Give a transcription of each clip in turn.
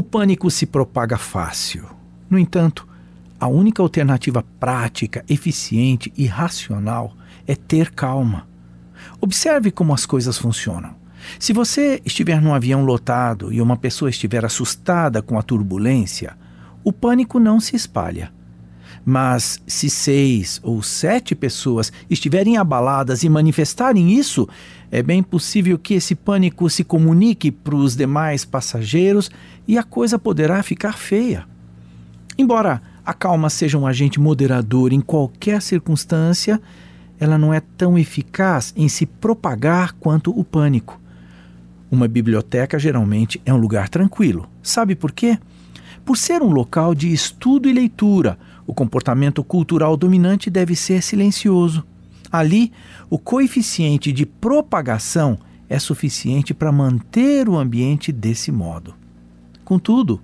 O pânico se propaga fácil. No entanto, a única alternativa prática, eficiente e racional é ter calma. Observe como as coisas funcionam. Se você estiver num avião lotado e uma pessoa estiver assustada com a turbulência, o pânico não se espalha. Mas se seis ou sete pessoas estiverem abaladas e manifestarem isso, é bem possível que esse pânico se comunique para os demais passageiros e a coisa poderá ficar feia. Embora a calma seja um agente moderador em qualquer circunstância, ela não é tão eficaz em se propagar quanto o pânico. Uma biblioteca geralmente é um lugar tranquilo. Sabe por quê? Por ser um local de estudo e leitura, o comportamento cultural dominante deve ser silencioso. Ali, o coeficiente de propagação é suficiente para manter o ambiente desse modo. Contudo,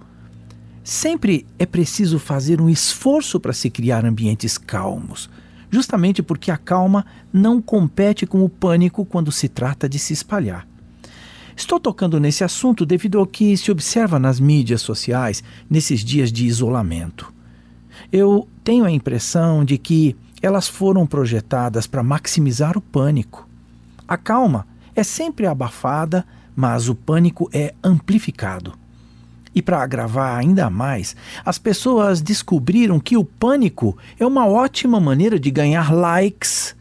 sempre é preciso fazer um esforço para se criar ambientes calmos, justamente porque a calma não compete com o pânico quando se trata de se espalhar. Estou tocando nesse assunto devido ao que se observa nas mídias sociais nesses dias de isolamento eu tenho a impressão de que elas foram projetadas para maximizar o pânico. A calma é sempre abafada, mas o pânico é amplificado. E para agravar ainda mais, as pessoas descobriram que o pânico é uma ótima maneira de ganhar likes,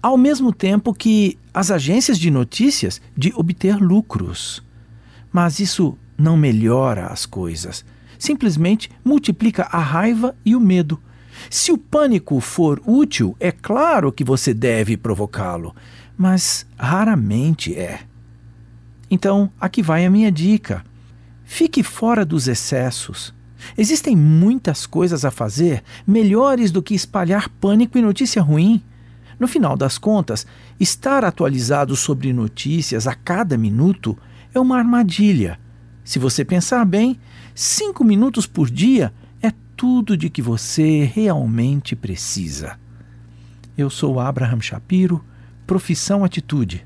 ao mesmo tempo que as agências de notícias de obter lucros. Mas isso não melhora as coisas simplesmente multiplica a raiva e o medo. Se o pânico for útil, é claro que você deve provocá-lo, mas raramente é. Então, aqui vai a minha dica. Fique fora dos excessos. Existem muitas coisas a fazer melhores do que espalhar pânico e notícia ruim. No final das contas, estar atualizado sobre notícias a cada minuto é uma armadilha. Se você pensar bem, Cinco minutos por dia é tudo de que você realmente precisa. Eu sou Abraham Shapiro, profissão Atitude